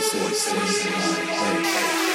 voices, voices, voices.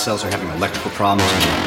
Cells are having electrical problems.